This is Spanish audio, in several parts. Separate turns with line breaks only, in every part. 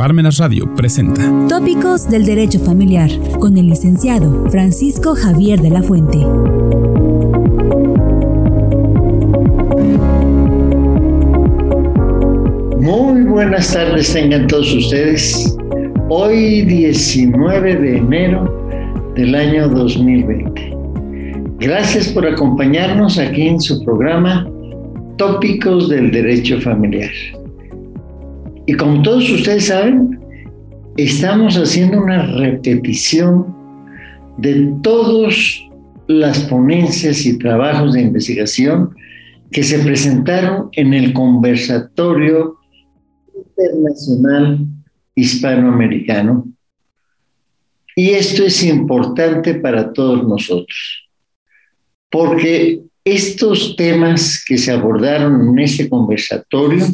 Parmenas Radio presenta
Tópicos del Derecho Familiar con el licenciado Francisco Javier de la Fuente.
Muy buenas tardes tengan todos ustedes. Hoy 19 de enero del año 2020. Gracias por acompañarnos aquí en su programa Tópicos del Derecho Familiar. Y como todos ustedes saben, estamos haciendo una repetición de todas las ponencias y trabajos de investigación que se presentaron en el conversatorio internacional hispanoamericano. Y esto es importante para todos nosotros, porque estos temas que se abordaron en ese conversatorio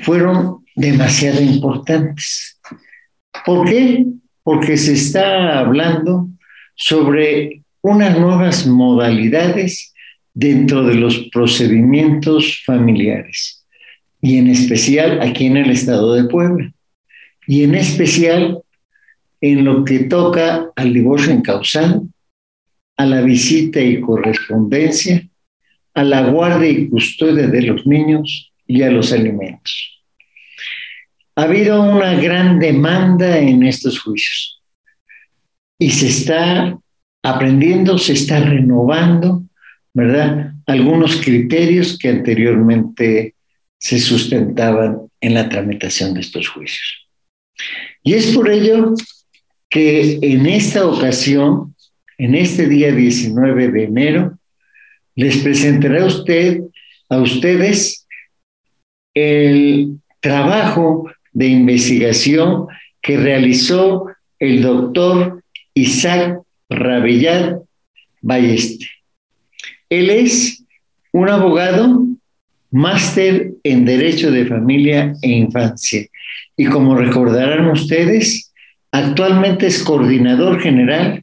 fueron demasiado importantes. ¿Por qué? Porque se está hablando sobre unas nuevas modalidades dentro de los procedimientos familiares y en especial aquí en el estado de Puebla y en especial en lo que toca al divorcio en causal, a la visita y correspondencia, a la guardia y custodia de los niños y a los alimentos. Ha habido una gran demanda en estos juicios y se está aprendiendo, se está renovando, ¿verdad? Algunos criterios que anteriormente se sustentaban en la tramitación de estos juicios. Y es por ello que en esta ocasión, en este día 19 de enero, les presentaré a usted, a ustedes, el trabajo de investigación que realizó el doctor Isaac Rabellat Balleste. Él es un abogado máster en Derecho de Familia e Infancia y como recordarán ustedes, actualmente es coordinador general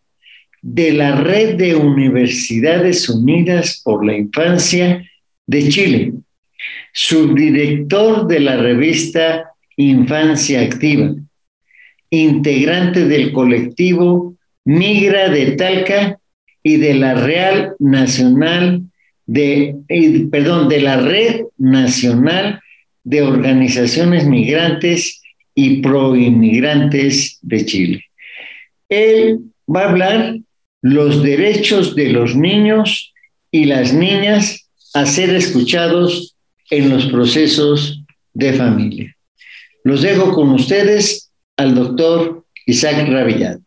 de la Red de Universidades Unidas por la Infancia de Chile, subdirector de la revista Infancia Activa, integrante del colectivo Migra de Talca y de la Real Nacional de, perdón, de la Red Nacional de Organizaciones Migrantes y Proinmigrantes de Chile. Él va a hablar los derechos de los niños y las niñas a ser escuchados en los procesos de familia. Los dejo con ustedes al doctor Isaac Ravillat.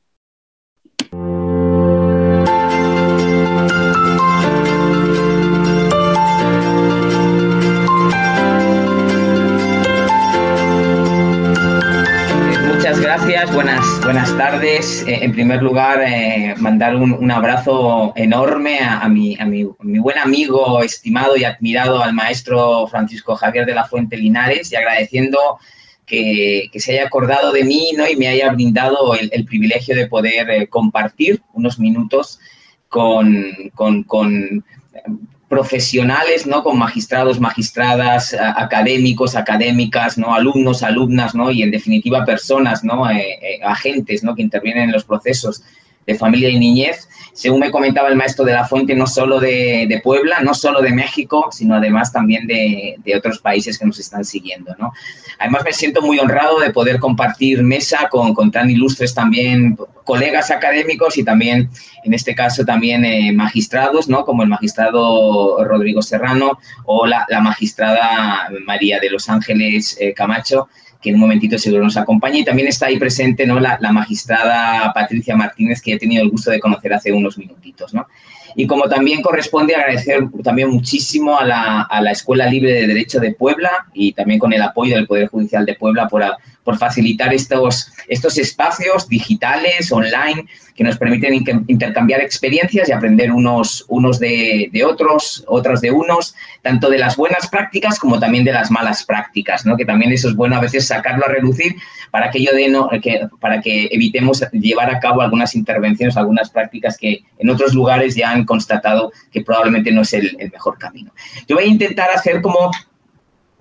Muchas gracias, buenas, buenas tardes. Eh, en primer lugar, eh, mandar un, abrazo enorme a, mi, a, mi, mi, buen amigo, estimado y admirado al maestro Francisco Javier de la Fuente Linares y agradeciendo que, se haya acordado de mí ¿no? y me haya brindado el, privilegio de poder eh, compartir unos minutos con, con, profesionales, ¿no? Con magistrados, magistradas, académicos, académicas, ¿no? Alumnos, alumnas, ¿no? Y en definitiva personas, ¿no? Eh, eh, agentes, ¿no? Que intervienen en los procesos de familia y niñez, según me comentaba el maestro de la Fuente, no solo de, Puebla, no solo de México, sino además también de, otros países que nos están siguiendo. ¿no? Además, me siento muy honrado de poder compartir mesa con, con tan ilustres también colegas académicos y también, en este caso, también eh, magistrados, ¿no? como el magistrado Rodrigo Serrano o la, magistrada María de los Ángeles eh, Camacho que en un momentito seguro nos acompaña. Y también está ahí presente ¿no? la, magistrada Patricia Martínez, que he tenido el gusto de conocer hace unos minutitos. ¿no? Y como también corresponde agradecer también muchísimo a la, a la, Escuela Libre de Derecho de Puebla y también con el apoyo del Poder Judicial de Puebla por, por facilitar estos, estos espacios digitales, online, que nos permiten intercambiar experiencias y aprender unos, unos de, otros, otras de unos, tanto de las buenas prácticas como también de las malas prácticas, ¿no? que también eso es bueno a veces sacarlo a reducir para que, yo de no, que, para que evitemos llevar a cabo algunas intervenciones, algunas prácticas que en otros lugares ya han constatado que probablemente no es el mejor camino. Yo voy a intentar hacer como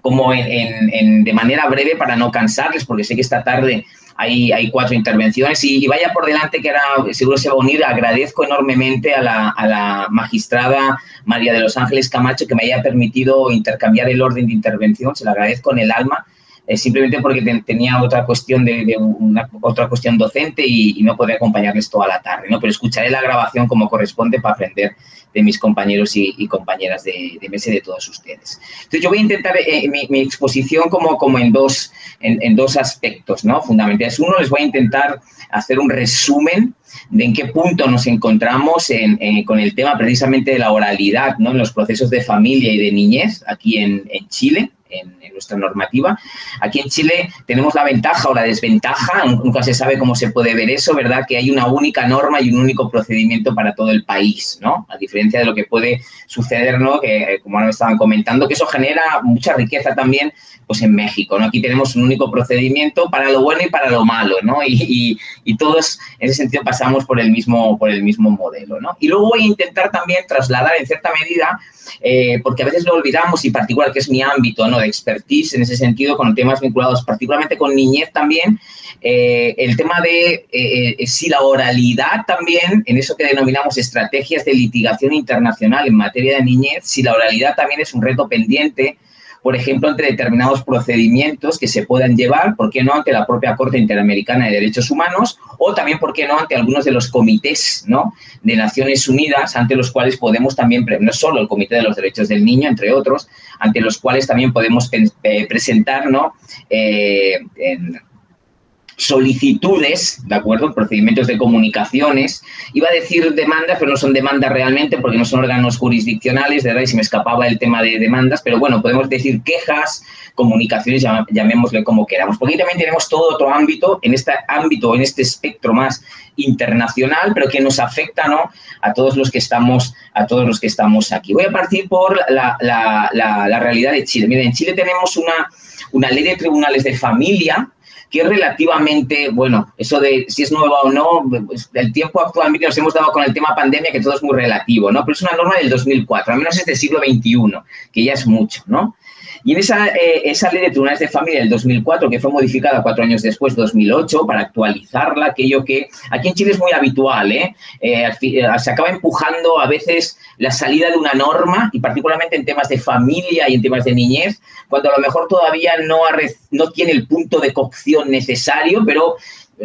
como en, de manera breve para no cansarles, porque sé que esta tarde hay, hay cuatro intervenciones y, vaya por delante que ahora seguro se va a unir. Agradezco enormemente a la, a la, magistrada María de los Ángeles Camacho que me haya permitido intercambiar el orden de intervención, se lo agradezco en el alma eh, simplemente porque tenía otra cuestión de, una, otra cuestión docente y, no podía acompañarles toda la tarde, ¿no? Pero escucharé la grabación como corresponde para aprender de mis compañeros y, compañeras de, de mesa y de todos ustedes. Entonces, yo voy a intentar eh, mi, exposición como, como en, dos, en, dos aspectos, ¿no? Fundamentales. Uno, les voy a intentar hacer un resumen de en qué punto nos encontramos con el tema precisamente de la oralidad, ¿no? En los procesos de familia y de niñez aquí en Chile en, nuestra normativa. Aquí en Chile tenemos la ventaja o la desventaja, nunca se sabe cómo se puede ver eso, ¿verdad? Que hay una única norma y un único procedimiento para todo el país, ¿no? A diferencia de lo que puede suceder, ¿no? Que, eh, como ahora me estaban comentando, que eso genera mucha riqueza también, pues en México, ¿no? Aquí tenemos un único procedimiento para lo bueno y para lo malo, ¿no? Y, y, todos, en ese sentido, pasamos por el mismo, por el mismo modelo, ¿no? Y luego voy a intentar también trasladar en cierta medida, eh, porque a veces lo olvidamos y particular, que es mi ámbito, ¿no? De expertise en ese sentido con temas vinculados particularmente con niñez también. Eh, el tema de eh, eh, si la oralidad también, en eso que denominamos estrategias de litigación internacional en materia de niñez, si la oralidad también es un reto pendiente por ejemplo, entre determinados procedimientos que se puedan llevar, ¿por qué no?, ante la propia Corte Interamericana de Derechos Humanos o también, ¿por qué no?, ante algunos de los comités ¿no? de Naciones Unidas, ante los cuales podemos también, no solo el Comité de los Derechos del Niño, entre otros, ante los cuales también podemos presentar ¿no? Eh, en, solicitudes, ¿de acuerdo? Procedimientos de comunicaciones. Iba a decir demandas, pero no son demandas realmente porque no son órganos jurisdiccionales, de verdad, y se me escapaba el tema de demandas, pero bueno, podemos decir quejas, comunicaciones, llamémosle como queramos. Porque también tenemos todo otro ámbito, en este ámbito, en este espectro más internacional, pero que nos afecta ¿no? a todos los que estamos, a todos los que estamos aquí. Voy a partir por la, la realidad de Chile. Miren, en Chile tenemos una, una ley de tribunales de familia que es relativamente, bueno, eso de si es nueva o no, pues, el tiempo actualmente nos hemos dado con el tema pandemia, que todo es muy relativo, ¿no? Pero es una norma del 2004, al menos es del siglo XXI, que ya es mucho, ¿no? Y en esa, eh, esa ley de tribunales de familia del 2004, que fue modificada cuatro años después, 2008, para actualizarla, aquello que aquí en Chile es muy habitual, ¿eh? Eh, se acaba empujando a veces la salida de una norma, y particularmente en temas de familia y en temas de niñez, cuando a lo mejor todavía no, no tiene el punto de cocción necesario, pero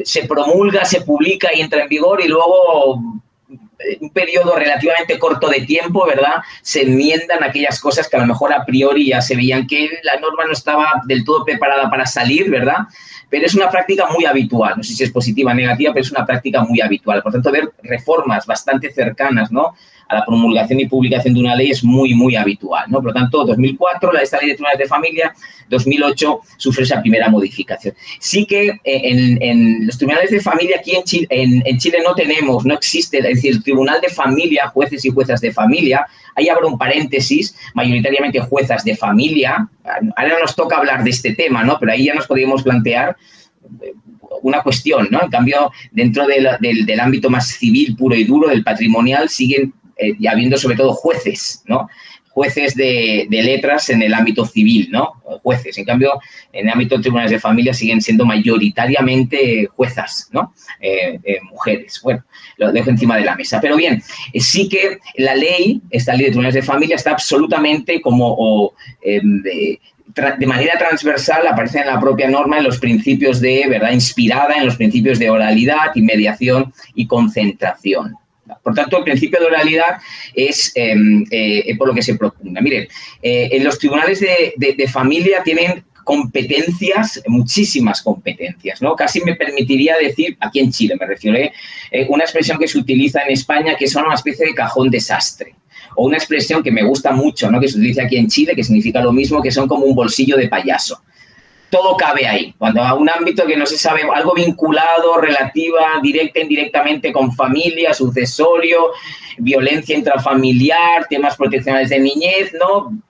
se promulga, se publica y entra en vigor y luego un periodo relativamente corto de tiempo, ¿verdad? Se enmiendan aquellas cosas que a lo mejor a priori ya se veían que la norma no estaba del todo preparada para salir, ¿verdad? Pero es una práctica muy habitual, no sé si es positiva o negativa, pero es una práctica muy habitual. Por tanto, ver reformas bastante cercanas, ¿no? La promulgación y publicación de una ley es muy, muy habitual. ¿no? Por lo tanto, 2004, la, esta ley de tribunales de familia, 2008 sufre esa primera modificación. Sí que eh, en, los tribunales de familia aquí en Chile, en, Chile no tenemos, no existe, es decir, el tribunal de familia, jueces y juezas de familia, ahí abro un paréntesis, mayoritariamente juezas de familia, ahora nos toca hablar de este tema, ¿no? Pero ahí ya nos podríamos plantear eh, una cuestión, ¿no? En cambio, dentro del, del, ámbito más civil, puro y duro, del patrimonial, siguen eh, y habiendo sobre todo jueces, ¿no? Jueces de, letras en el ámbito civil, ¿no? Jueces. En cambio, en el ámbito de tribunales de familia siguen siendo mayoritariamente juezas, ¿no? Eh, eh, mujeres. Bueno, lo dejo encima de la mesa. Pero bien, sí que la ley, esta ley de tribunales de familia, está absolutamente como em, de, de manera transversal aparece en la propia norma en los principios de, ¿verdad?, inspirada en los principios de oralidad, inmediación y concentración. Por tanto, el principio de oralidad es em, eh, por lo que se propugna. Miren, eh, en los tribunales de, familia tienen competencias, muchísimas competencias, ¿no? Casi me permitiría decir, aquí en Chile me refiero, ¿eh? una expresión que se utiliza en España que es una especie de cajón desastre. O una expresión que me gusta mucho, ¿no? Que se utiliza aquí en Chile, que significa lo mismo, que son como un bolsillo de payaso todo cabe ahí. Cuando a un ámbito que no se sabe, algo vinculado, relativa, directa, indirectamente con familia, sucesorio, violencia intrafamiliar, temas proteccionales de niñez, ¿no?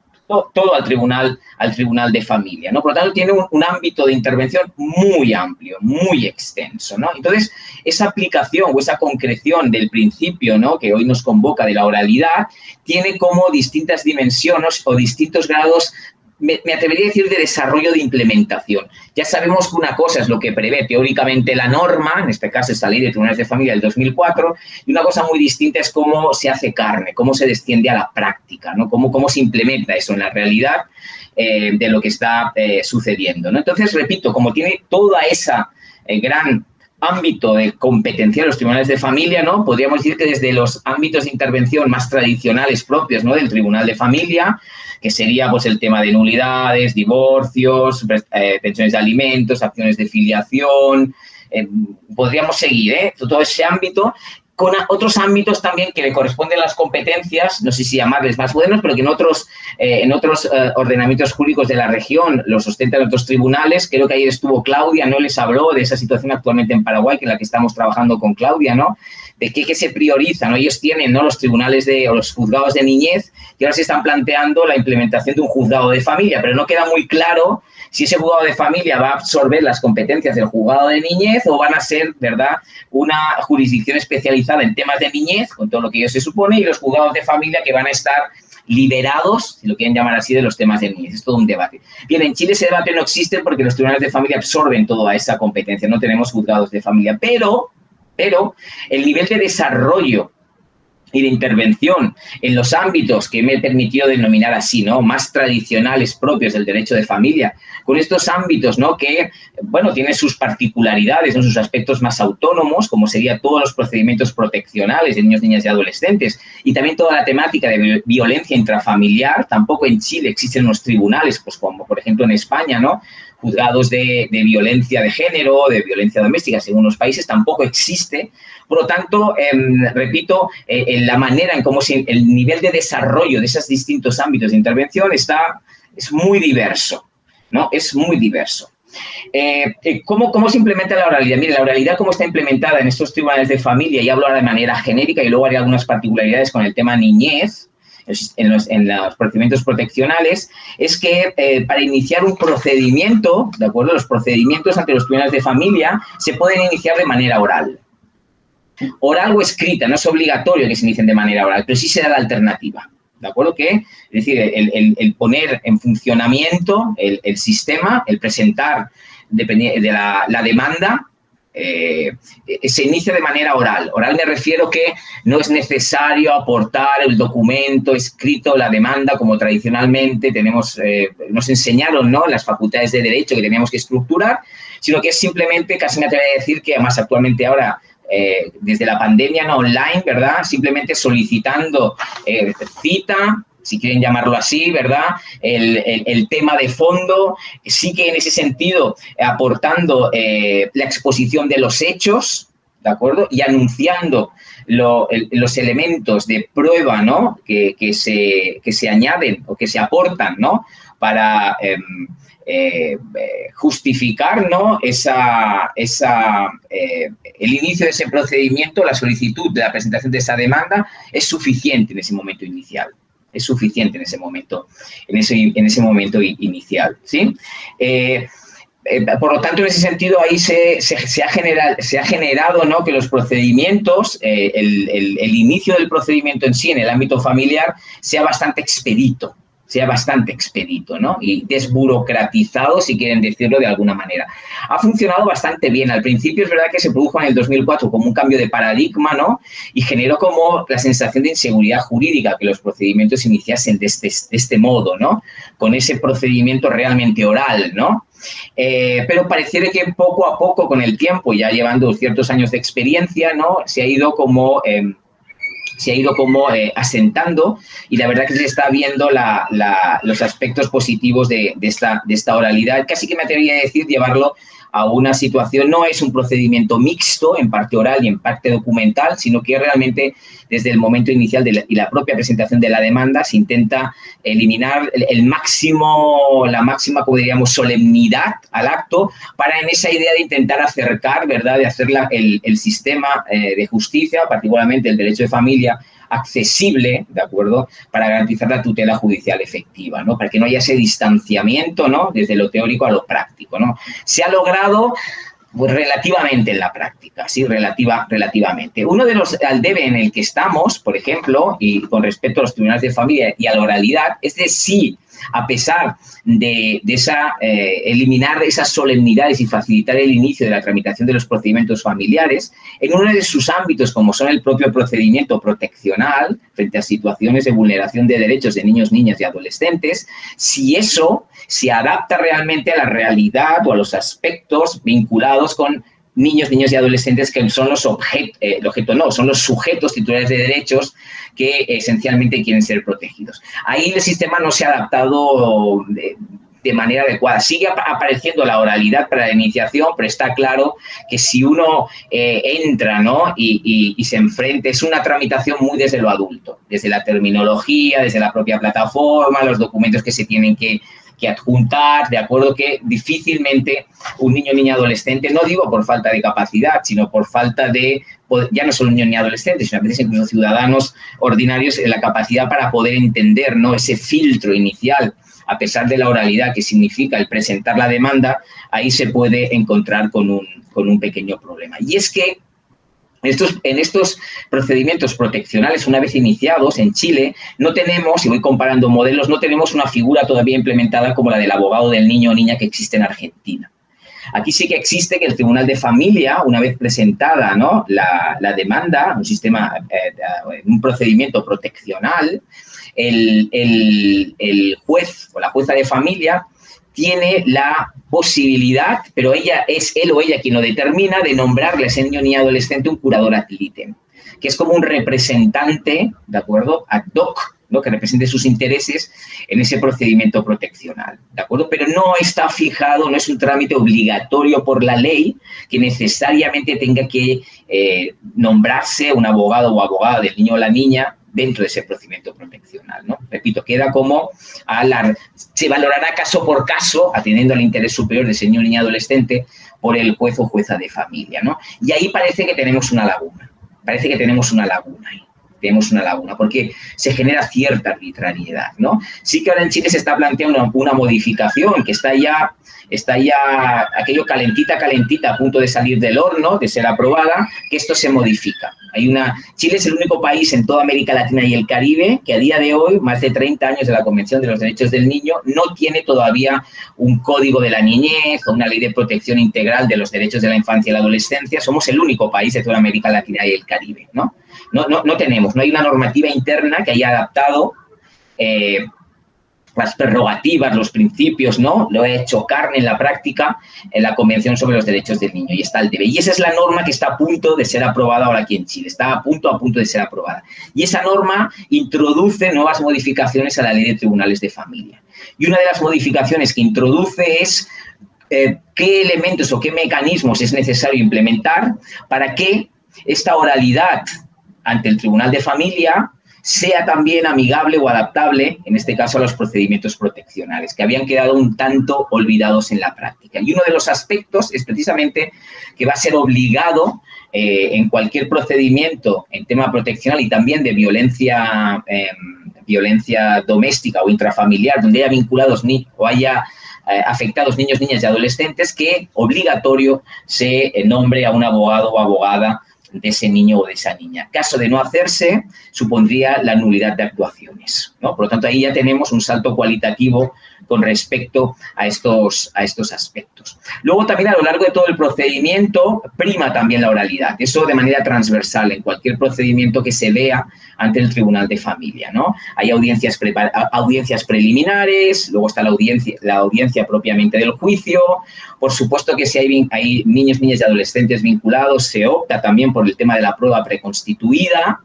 Todo, al tribunal, al tribunal de familia, ¿no? Por lo tanto, tiene un, ámbito de intervención muy amplio, muy extenso, ¿no? Entonces, esa aplicación o esa concreción del principio, ¿no? Que hoy nos convoca de la oralidad, tiene como distintas dimensiones o distintos grados me, atrevería a decir de desarrollo de implementación. Ya sabemos que una cosa es lo que prevé teóricamente la norma, en este caso esta ley de tribunales de familia del 2004, y una cosa muy distinta es cómo se hace carne, cómo se desciende a la práctica, ¿no? cómo, cómo se implementa eso en la realidad eh, de lo que está eh, sucediendo. ¿no? Entonces, repito, como tiene toda esa eh, gran ámbito de competencia de los tribunales de familia, ¿no? Podríamos decir que desde los ámbitos de intervención más tradicionales propios, ¿no? Del tribunal de familia, que sería pues el tema de nulidades, divorcios, eh, pensiones de alimentos, acciones de filiación, eh, podríamos seguir, ¿eh? Todo ese ámbito con otros ámbitos también que le corresponden las competencias, no sé si llamarles más buenos, pero que en otros, eh, en otros eh, ordenamientos jurídicos de la región los ostentan otros tribunales. Creo que ayer estuvo Claudia, no les habló de esa situación actualmente en Paraguay, que es la que estamos trabajando con Claudia, ¿no? De qué, se prioriza, ¿no? Ellos tienen, ¿no? Los tribunales de, o los juzgados de niñez, que ahora se están planteando la implementación de un juzgado de familia, pero no queda muy claro si ese juzgado de familia va a absorber las competencias del juzgado de niñez o van a ser, ¿verdad?, una jurisdicción especializada en temas de niñez, con todo lo que ello se supone, y los juzgados de familia que van a estar liberados, si lo quieren llamar así, de los temas de niñez. Es todo un debate. Bien, en Chile ese debate no existe porque los tribunales de familia absorben toda esa competencia, no tenemos juzgados de familia, pero, pero el nivel de desarrollo y de intervención en los ámbitos que me he permitido denominar así, ¿no? Más tradicionales propios del derecho de familia, con estos ámbitos, ¿no? Que, bueno, tienen sus particularidades, ¿no? sus aspectos más autónomos, como sería todos los procedimientos proteccionales de niños, niñas y adolescentes, y también toda la temática de violencia intrafamiliar. Tampoco en Chile existen unos tribunales, pues como por ejemplo en España, ¿no? Juzgados de, violencia de género, de violencia doméstica, según los países, tampoco existe. Por lo tanto, em, repito, eh, en la manera en cómo el nivel de desarrollo de esos distintos ámbitos de intervención está, es muy diverso, ¿no? Es muy diverso. Eh, eh, ¿cómo, ¿Cómo se implementa la oralidad? Mire, la oralidad, cómo está implementada en estos tribunales de familia, y hablo ahora de manera genérica y luego haré algunas particularidades con el tema niñez, en los, procedimientos proteccionales es que eh, para iniciar un procedimiento, ¿de acuerdo? Los procedimientos ante los tribunales de familia se pueden iniciar de manera oral. Oral o escrita, no es obligatorio que se inicien de manera oral, pero sí se da la alternativa. ¿De acuerdo? Que, es decir, el, poner en funcionamiento el, sistema, el presentar de la, la demanda eh, se inicia de manera oral. Oral me refiero que no es necesario aportar el documento escrito, la demanda, como tradicionalmente tenemos, eh, nos enseñaron ¿no? las facultades de derecho que teníamos que estructurar, sino que es simplemente, casi me atrevo a decir que además actualmente ahora eh, desde la pandemia no online, ¿verdad? Simplemente solicitando cita, si quieren llamarlo así, ¿verdad? El, tema de fondo, sí que en ese sentido aportando eh, la exposición de los hechos, ¿de acuerdo? Y anunciando los elementos de prueba, ¿no? Que, se, se, añaden o que se aportan, ¿no? Para em, eh, justificar, ¿no? Esa, esa, eh, el inicio de ese procedimiento, la solicitud de la presentación de esa demanda es suficiente en ese momento inicial es suficiente en ese momento, en ese, en ese momento inicial. ¿sí? Eh, eh, por lo tanto, en ese sentido, ahí se, se, ha, generado, se ha generado ¿no? que los procedimientos, eh, el, el, inicio del procedimiento en sí en el ámbito familiar sea bastante expedito sea bastante expedito ¿no? y desburocratizado, si quieren decirlo de alguna manera. Ha funcionado bastante bien. Al principio es verdad que se produjo en el 2004 como un cambio de paradigma ¿no? y generó como la sensación de inseguridad jurídica que los procedimientos iniciasen de este, este modo, ¿no? con ese procedimiento realmente oral. ¿no? Eh, pero pareciera que poco a poco, con el tiempo, ya llevando ciertos años de experiencia, ¿no? se ha ido como... Em, se ha ido como eh, asentando y la verdad que se está viendo los aspectos positivos de, esta, de esta oralidad. Casi que me atrevería a decir llevarlo a una situación, no es un procedimiento mixto en parte oral y en parte documental, sino que realmente desde el momento inicial de la, y la propia presentación de la demanda se intenta eliminar el, máximo, la máxima, como diríamos, solemnidad al acto para en esa idea de intentar acercar, ¿verdad?, de hacer el, el, sistema eh, de justicia, particularmente el derecho de familia, accesible, ¿de acuerdo?, para garantizar la tutela judicial efectiva, ¿no? Para que no haya ese distanciamiento, ¿no?, desde lo teórico a lo práctico, ¿no? Se ha logrado pues relativamente en la práctica, sí, relativa, relativamente. Uno de los al debe en el que estamos, por ejemplo, y con respecto a los tribunales de familia y a la oralidad, es de si a pesar de, esa, eh, eliminar esas solemnidades y facilitar el inicio de la tramitación de los procedimientos familiares, en uno de sus ámbitos, como son el propio procedimiento proteccional frente a situaciones de vulneración de derechos de niños, niñas y adolescentes, si eso se adapta realmente a la realidad o a los aspectos vinculados con niños, niñas y adolescentes que son los objetos, eh, no, son los sujetos titulares de derechos que esencialmente quieren ser protegidos. Ahí el sistema no se ha adaptado de, manera adecuada. Sigue apareciendo la oralidad para la iniciación, pero está claro que si uno eh, entra ¿no? y, y, se enfrenta, es una tramitación muy desde lo adulto, desde la terminología, desde la propia plataforma, los documentos que se tienen que que adjuntar, de acuerdo que difícilmente un niño, niña, adolescente, no digo por falta de capacidad, sino por falta de, ya no solo niño ni adolescente, sino a veces incluso ciudadanos ordinarios, la capacidad para poder entender ¿no? ese filtro inicial a pesar de la oralidad que significa el presentar la demanda, ahí se puede encontrar con un, con un pequeño problema. Y es que estos, en estos procedimientos proteccionales, una vez iniciados en Chile, no tenemos, y voy comparando modelos, no tenemos una figura todavía implementada como la del abogado del niño o niña que existe en Argentina. Aquí sí que existe que el Tribunal de Familia, una vez presentada ¿no? la, demanda, un sistema, eh, un procedimiento proteccional, el, el, juez o la jueza de familia tiene la posibilidad, pero ella es él o ella quien lo determina, de nombrarle a ese niño ni adolescente un curador ad que es como un representante, ¿de acuerdo? Ad hoc, ¿no? que represente sus intereses en ese procedimiento proteccional, ¿de acuerdo? Pero no está fijado, no es un trámite obligatorio por la ley que necesariamente tenga que eh, nombrarse un abogado o abogada del niño o la niña dentro de ese procedimiento proteccional. ¿no? Repito, queda como a la, se valorará caso por caso, atendiendo al interés superior de ese niño adolescente, por el juez o jueza de familia. ¿no? Y ahí parece que tenemos una laguna, parece que tenemos una laguna ahí tenemos una laguna, porque se genera cierta arbitrariedad, ¿no? Sí que ahora en Chile se está planteando una, modificación que está ya, está ya aquello calentita, calentita, a punto de salir del horno, de ser aprobada, que esto se modifica. Hay una, Chile es el único país en toda América Latina y el Caribe que a día de hoy, más de 30 años de la Convención de los Derechos del Niño, no tiene todavía un código de la niñez o una ley de protección integral de los derechos de la infancia y la adolescencia. Somos el único país de toda América Latina y el Caribe, ¿no? No, no, no tenemos, no hay una normativa interna que haya adaptado eh, las prerrogativas, los principios, ¿no? Lo he hecho carne en la práctica en la Convención sobre los Derechos del Niño y está el debe. Y esa es la norma que está a punto de ser aprobada ahora aquí en Chile, está a punto, a punto de ser aprobada. Y esa norma introduce nuevas modificaciones a la ley de tribunales de familia. Y una de las modificaciones que introduce es eh, qué elementos o qué mecanismos es necesario implementar para que esta oralidad ante el tribunal de familia sea también amigable o adaptable, en este caso, a los procedimientos proteccionales, que habían quedado un tanto olvidados en la práctica. Y uno de los aspectos es precisamente que va a ser obligado eh, en cualquier procedimiento en tema proteccional y también de violencia, em, violencia doméstica o intrafamiliar, donde haya vinculados ni, o haya eh, afectados niños, niñas y adolescentes, que obligatorio se nombre a un abogado o abogada de ese niño o de esa niña. Caso de no hacerse, supondría la nulidad de actuaciones. ¿no? Por lo tanto, ahí ya tenemos un salto cualitativo con respecto a estos, a estos aspectos. Luego también a lo largo de todo el procedimiento prima también la oralidad, eso de manera transversal en cualquier procedimiento que se vea ante el Tribunal de Familia. ¿no? Hay audiencias, audiencias preliminares, luego está la audiencia, la audiencia propiamente del juicio, por supuesto que si hay, hay niños, niñas y adolescentes vinculados, se opta también por el tema de la prueba preconstituida,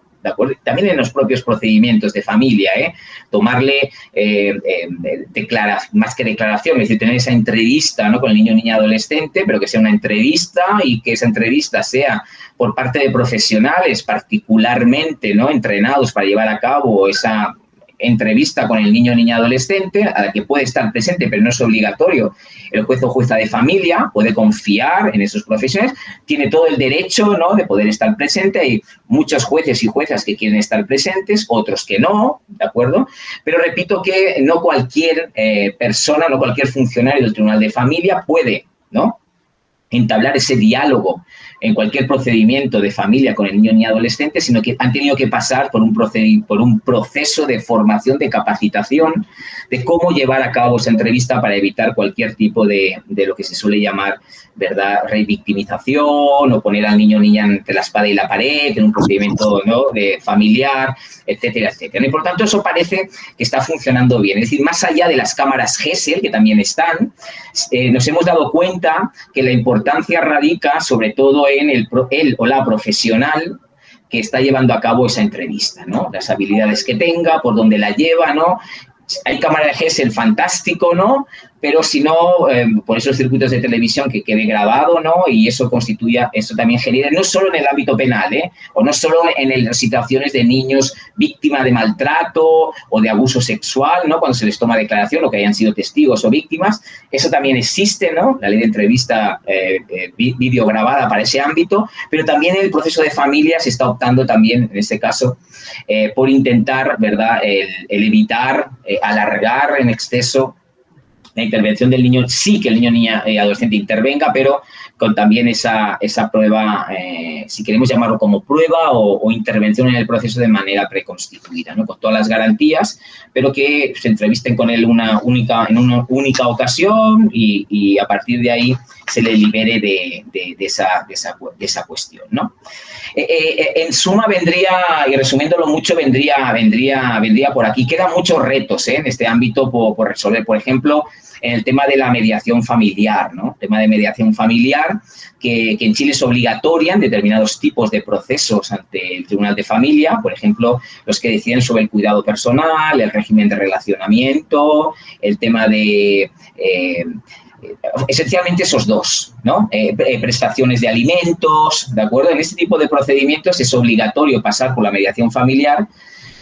también en los propios procedimientos de familia, ¿eh? tomarle eh, eh más que declaración, es decir, tener esa entrevista ¿no? con el niño, niña, adolescente, pero que sea una entrevista y que esa entrevista sea por parte de profesionales particularmente ¿no? entrenados para llevar a cabo esa entrevista con el niño o niña adolescente, a la que puede estar presente, pero no es obligatorio. El juez o jueza de familia puede confiar en esos profesionales, tiene todo el derecho ¿no? de poder estar presente. Hay muchos jueces y juezas que quieren estar presentes, otros que no, ¿de acuerdo? Pero repito que no cualquier eh, persona, no cualquier funcionario del Tribunal de Familia puede, ¿no? Entablar ese diálogo en cualquier procedimiento de familia con el niño ni adolescente, sino que han tenido que pasar por un, por un proceso de formación, de capacitación, de cómo llevar a cabo esa entrevista para evitar cualquier tipo de, de lo que se suele llamar ¿verdad? revictimización o poner al niño niña entre la espada y la pared en un procedimiento ¿no? de familiar, etcétera, etcétera. Y por tanto, eso parece que está funcionando bien. Es decir, más allá de las cámaras GESEL, que también están, eh, nos hemos dado cuenta que la importancia radica sobre todo en el, el o la profesional que está llevando a cabo esa entrevista, ¿no? Las habilidades que tenga, por dónde la lleva, ¿no? Hay cámara de GESEL fantástico, ¿no? Pero si no, eh, por esos circuitos de televisión que quede grabado, ¿no? Y eso constituya, eso también genera, no solo en el ámbito penal, ¿eh? O no solo en las situaciones de niños víctimas de maltrato o de abuso sexual, ¿no? Cuando se les toma declaración o que hayan sido testigos o víctimas, eso también existe, ¿no? La ley de entrevista eh, eh videograbada para ese ámbito, pero también en el proceso de familia se está optando también, en este caso, eh, por intentar, ¿verdad?, el, el evitar, alargar en exceso la intervención del niño, sí que el niño, niña y adolescente intervenga, pero con también esa, esa prueba, eh, si queremos llamarlo como prueba o, intervención en el proceso de manera preconstituida, ¿no? con todas las garantías, pero que se entrevisten con él una única, en una única ocasión y, a partir de ahí se le libere de, de, esa, esa, esa, cuestión. ¿no? Eh, eh, en suma vendría, y resumiéndolo mucho, vendría, vendría, vendría por aquí. Quedan muchos retos en este ámbito por resolver. Por ejemplo, en el tema de la mediación familiar, ¿no? El tema de mediación familiar, que, en Chile es obligatoria en determinados tipos de procesos ante el Tribunal de Familia, por ejemplo, los que deciden sobre el cuidado personal, el régimen de relacionamiento, el tema de... Eh, esencialmente esos dos, ¿no? Eh, eh, prestaciones de alimentos, ¿de acuerdo? En este tipo de procedimientos es obligatorio pasar por la mediación familiar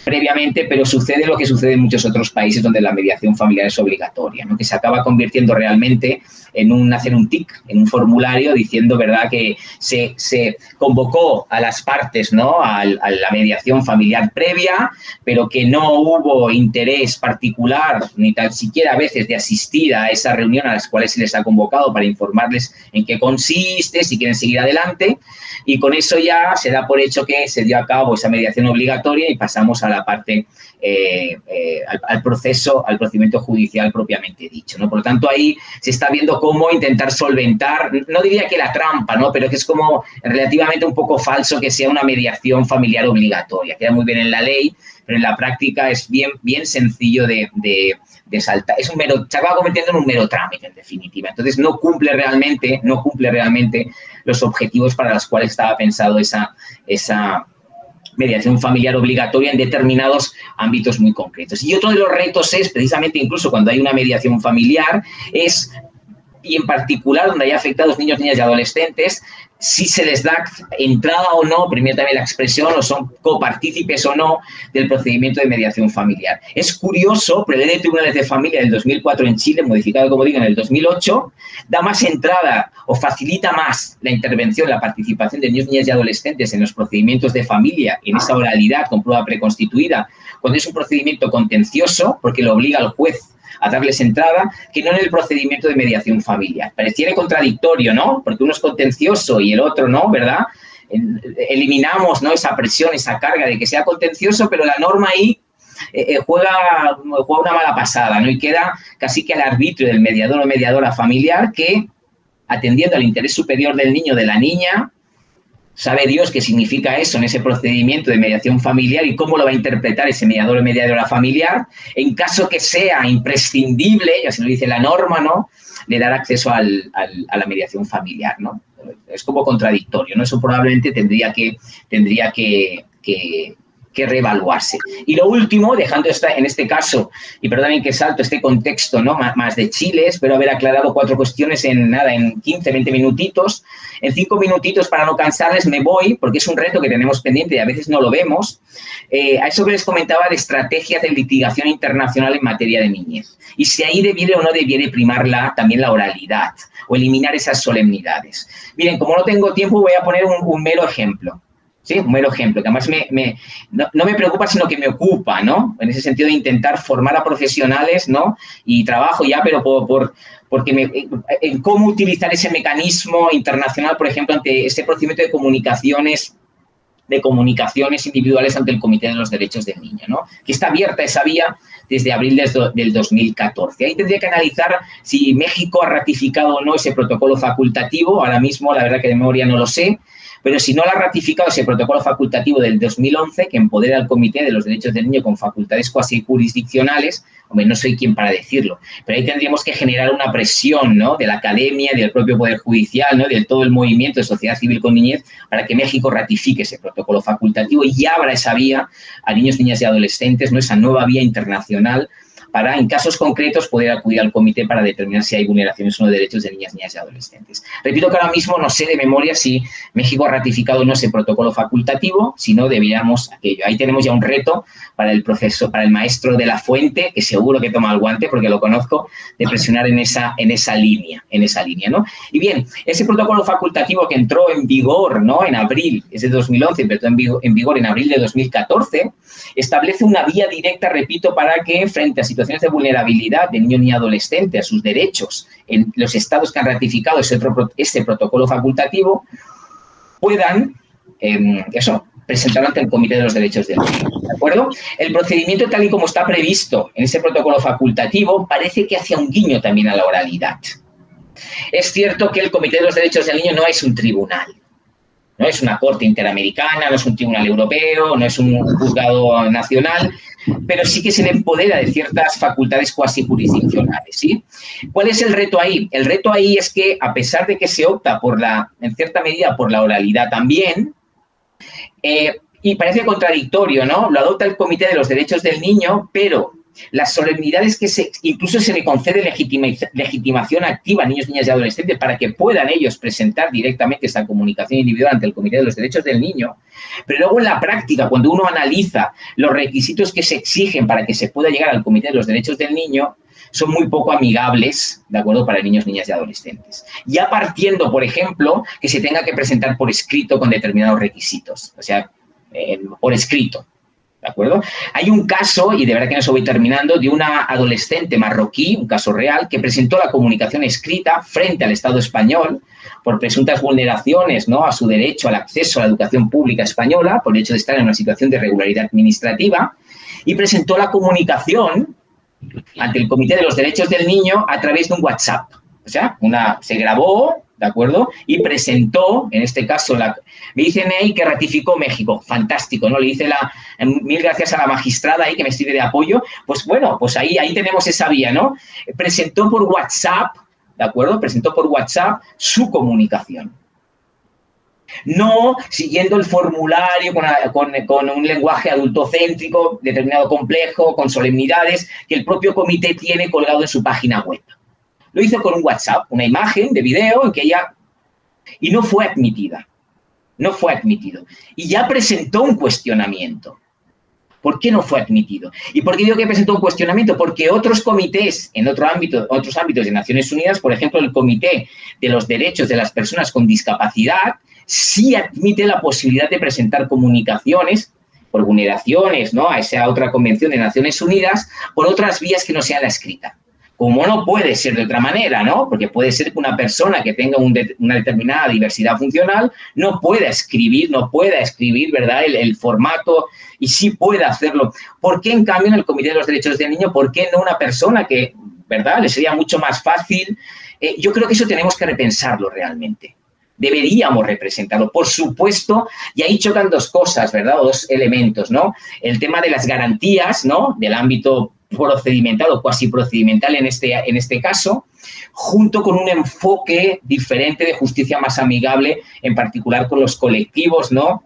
previamente, pero sucede lo que sucede en muchos otros países donde la mediación familiar es obligatoria, ¿no? que se acaba convirtiendo realmente en un, hacer un tic, en un formulario diciendo, ¿verdad?, que se, se convocó a las partes, ¿no?, a, la mediación familiar previa, pero que no hubo interés particular, ni tan siquiera a veces de asistir a esa reunión a las cuales se les ha convocado para informarles en qué consiste, si quieren seguir adelante, y con eso ya se da por hecho que se dio a cabo esa mediación obligatoria y pasamos a la parte eh, eh, al, proceso, al procedimiento judicial propiamente dicho. ¿no? Por lo tanto, ahí se está viendo cómo intentar solventar, no diría que la trampa, ¿no? pero que es como relativamente un poco falso que sea una mediación familiar obligatoria. Queda muy bien en la ley, pero en la práctica es bien, bien sencillo de, de, Es un mero, se acaba convirtiendo en un mero trámite, en definitiva. Entonces, no cumple realmente, no cumple realmente los objetivos para los cuales estaba pensado esa, esa mediación familiar obligatoria en determinados ámbitos muy concretos. Y otro de los retos es, precisamente incluso cuando hay una mediación familiar, es y en particular donde hay afectados niños, niñas y adolescentes, si se les da entrada o no, primero también la expresión, o son copartícipes o no del procedimiento de mediación familiar. Es curioso, pero de Tribunales de Familia del 2004 en Chile, modificado como digo en el 2008, da más entrada o facilita más la intervención, la participación de niños, niñas y adolescentes en los procedimientos de familia, en esa oralidad con prueba preconstituida, cuando es un procedimiento contencioso, porque lo obliga al juez a darles entrada que no en el procedimiento de mediación familiar. Pareciera contradictorio, ¿no? Porque uno es contencioso y el otro no, ¿verdad? Eliminamos ¿no? esa presión, esa carga de que sea contencioso, pero la norma ahí eh, eh, juega, juega una mala pasada, ¿no? Y queda casi que al arbitrio del mediador o mediadora familiar que, atendiendo al interés superior del niño o de la niña, sabe Dios qué significa eso en ese procedimiento de mediación familiar y cómo lo va a interpretar ese mediador o mediadora familiar. En caso que sea imprescindible, ya se lo dice la norma, ¿no? Le dar acceso al, a la mediación familiar, ¿no? Es como contradictorio, ¿no? Eso probablemente tendría que, tendría que que reevaluarse. Y lo último, dejando esta, en este caso, y perdonen que salto este contexto ¿no? más, de Chile, espero haber aclarado cuatro cuestiones en nada, en 15, 20 minutitos. En cinco minutitos, para no cansarles, me voy, porque es un reto que tenemos pendiente y a veces no lo vemos, eh, a eso que les comentaba de estrategias de litigación internacional en materia de niñez. Y si ahí debiere o no debiere primar la, también la oralidad o eliminar esas solemnidades. Miren, como no tengo tiempo, voy a poner un mero ejemplo. ¿Sí? Un mero ejemplo, que además me, no, me preocupa, sino que me ocupa, ¿no? En ese sentido de intentar formar a profesionales, ¿no? Y trabajo ya, pero por, por porque me, en cómo utilizar ese mecanismo internacional, por ejemplo, ante este procedimiento de comunicaciones de comunicaciones individuales ante el Comité de los Derechos del Niño, ¿no? Que está abierta esa vía desde abril del 2014. Ahí tendría que analizar si México ha ratificado o no ese protocolo facultativo. Ahora mismo, la verdad que de memoria no lo sé, pero si no lo ha ratificado ese protocolo facultativo del 2011, que empodera al Comité de los Derechos del Niño con facultades cuasi jurisdiccionales, hombre, no soy quien para decirlo, pero ahí tendríamos que generar una presión ¿no? de la academia, del propio Poder Judicial, ¿no? de todo el movimiento de sociedad civil con niñez, para que México ratifique ese protocolo facultativo y abra esa vía a niños, niñas y adolescentes, ¿no? esa nueva vía internacional para, en casos concretos, poder acudir al comité para determinar si hay vulneraciones o no de derechos de niñas, niñas y adolescentes. Repito que ahora mismo no sé de memoria si México ha ratificado o no ese protocolo facultativo, si no, deberíamos aquello. Ahí tenemos ya un reto para el proceso, para el maestro de la fuente, que seguro que toma el guante porque lo conozco, de presionar en esa, en esa línea, en esa línea, ¿no? Y bien, ese protocolo facultativo que entró en vigor, ¿no? En abril, es de 2011, entró en vigor, en vigor en abril de 2014, establece una vía directa, repito, para que frente a situaciones de vulnerabilidad de niño ni adolescente a sus derechos en los estados que han ratificado ese, ese protocolo facultativo puedan, em, eso, presentar ante el Comité de los Derechos del Niño. ¿De acuerdo? El procedimiento tal y como está previsto en ese protocolo facultativo parece que hacía un guiño también a la oralidad. Es cierto que el Comité de los Derechos del Niño no es un tribunal, no es una corte interamericana, no es un tribunal europeo, no es un juzgado nacional, pero sí que se le empodera de ciertas facultades cuasi jurisdiccionales. ¿sí? ¿Cuál es el reto ahí? El reto ahí es que, a pesar de que se opta por la, en cierta medida por la oralidad también, eh, y parece contradictorio, ¿no? Lo adopta el Comité de los Derechos del Niño, pero las solemnidades que se, incluso se le concede legitimación activa a niños, niñas y adolescentes para que puedan ellos presentar directamente esa comunicación individual ante el Comité de los Derechos del Niño. Pero luego en la práctica, cuando uno analiza los requisitos que se exigen para que se pueda llegar al Comité de los Derechos del Niño, son muy poco amigables, ¿de acuerdo?, para niños, niñas y adolescentes. Ya partiendo, por ejemplo, que se tenga que presentar por escrito con determinados requisitos, o sea, eh, por escrito. ¿De acuerdo? Hay un caso, y de verdad que no se voy terminando, de una adolescente marroquí, un caso real, que presentó la comunicación escrita frente al Estado español por presuntas vulneraciones ¿no? a su derecho al acceso a la educación pública española, por el hecho de estar en una situación de irregularidad administrativa, y presentó la comunicación ante el Comité de los Derechos del Niño a través de un WhatsApp. O sea, una, se grabó ¿de acuerdo? Y presentó, en este caso, la, ahí que ratificó México. Fantástico, ¿no? Le hice la, mil gracias a la magistrada ahí que me sirve de apoyo. Pues bueno, pues ahí, ahí tenemos esa vía, ¿no? Presentó por WhatsApp, ¿de acuerdo? Presentó por WhatsApp su comunicación. No siguiendo el formulario con, con un lenguaje adultocéntrico, determinado complejo, con solemnidades, que el propio comité tiene colgado en su página web. Lo hizo con un WhatsApp, una imagen de video en que ella... Y no fue admitida. No fue admitido. Y ya presentó un cuestionamiento. ¿Por qué no fue admitido? ¿Y por qué digo que presentó un cuestionamiento? Porque otros comités en otro ámbito, otros ámbitos de Naciones Unidas, por ejemplo, el Comité de los Derechos de las Personas con Discapacidad, sí admite la posibilidad de presentar comunicaciones por vulneraciones ¿no? a esa otra convención de Naciones Unidas por otras vías que no sean la escrita como no puede ser de otra manera, ¿no? Porque puede ser que una persona que tenga una determinada diversidad funcional no pueda escribir, no pueda escribir, ¿verdad? El, formato y sí pueda hacerlo. ¿Por qué, en cambio, en el Comité de los Derechos del Niño, por qué no una persona que, ¿verdad? Le sería mucho más fácil. Eh, yo creo que eso tenemos que repensarlo realmente. Deberíamos representarlo, por supuesto, y ahí chocan dos cosas, ¿verdad? dos elementos, ¿no? El tema de las garantías, ¿no? Del ámbito procedimental o cuasi procedimental en este, en este caso, junto con un enfoque diferente de justicia más amigable, en particular con los colectivos, ¿no?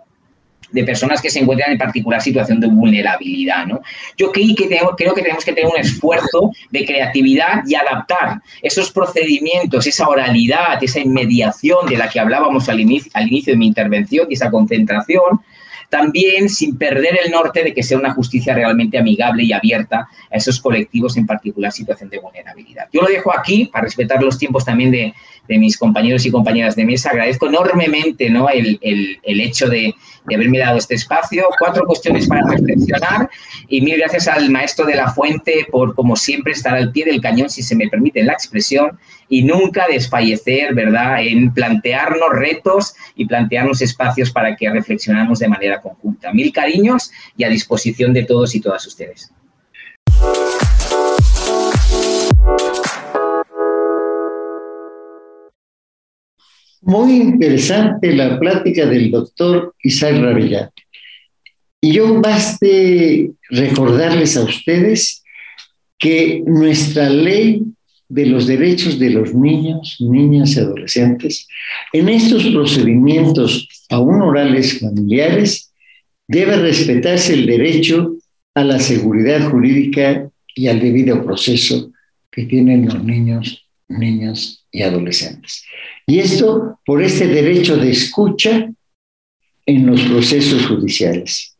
de personas que se encuentran en particular situación de vulnerabilidad. ¿no? Yo creo que, tengo, creo que tenemos que tener un esfuerzo de creatividad y adaptar esos procedimientos, esa oralidad, esa inmediación de la que hablábamos al inicio, al inicio de mi intervención y esa concentración, también sin perder el norte de que sea una justicia realmente amigable y abierta a esos colectivos en particular situación de vulnerabilidad. Yo lo dejo aquí para respetar los tiempos también de, mis compañeros y compañeras de mesa. Agradezco enormemente ¿no? el, el, hecho de, de, haberme dado este espacio. Cuatro cuestiones para reflexionar y mil gracias al maestro de la fuente por, como siempre, estar al pie del cañón, si se me permite la expresión, y nunca desfallecer, ¿verdad?, en plantearnos retos y plantearnos espacios para que reflexionamos de manera conjunta. Mil cariños y a disposición de todos y todas ustedes.
Muy interesante la plática del doctor Isaac Ravillán. Y yo baste recordarles a ustedes que nuestra ley de los derechos de los niños, niñas y adolescentes, en estos procedimientos aún orales familiares, debe respetarse el derecho a la seguridad jurídica y al debido proceso que tienen los niños, niñas y adolescentes. Y esto por este derecho de escucha en los procesos judiciales.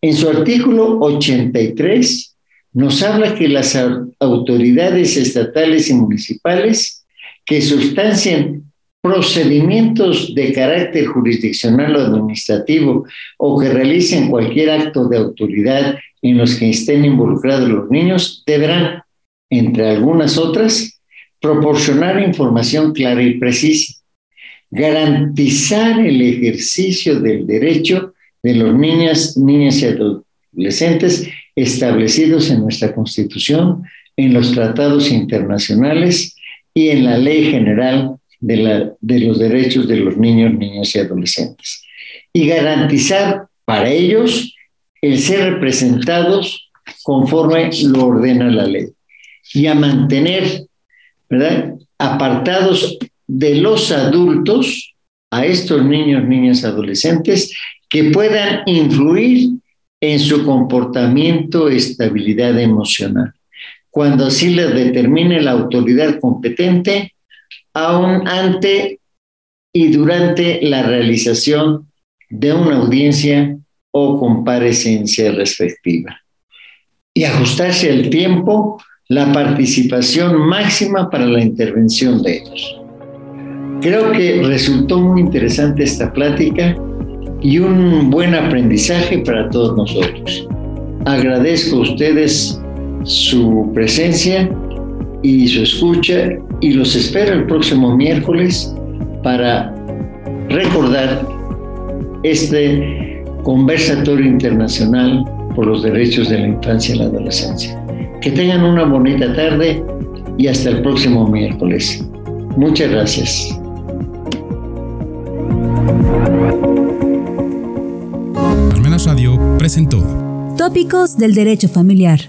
En su artículo 83 nos habla que las autoridades estatales y municipales que sustancien procedimientos de carácter jurisdiccional o administrativo o que realicen cualquier acto de autoridad en los que estén involucrados los niños deberán, entre algunas otras, proporcionar información clara y precisa, garantizar el ejercicio del derecho de los niñas, niñas y adolescentes establecidos en nuestra Constitución, en los tratados internacionales y en la Ley General de, la, de los Derechos de los Niños, Niñas y Adolescentes. Y garantizar para ellos el ser representados conforme lo ordena la ley. Y a mantener ¿verdad? Apartados de los adultos a estos niños, niñas, adolescentes que puedan influir en su comportamiento, estabilidad emocional. Cuando así le determine la autoridad competente, aún ante y durante la realización de una audiencia o comparecencia respectiva. Y ajustarse al tiempo la participación máxima para la intervención de ellos. Creo que resultó muy interesante esta plática y un buen aprendizaje para todos nosotros. Agradezco a ustedes su presencia y su escucha y los espero el próximo miércoles para recordar este conversatorio internacional por los derechos de la infancia y la adolescencia. Que tengan una bonita tarde y hasta el próximo miércoles. Muchas gracias.
Armenas Radio presentó Tópicos del Derecho Familiar.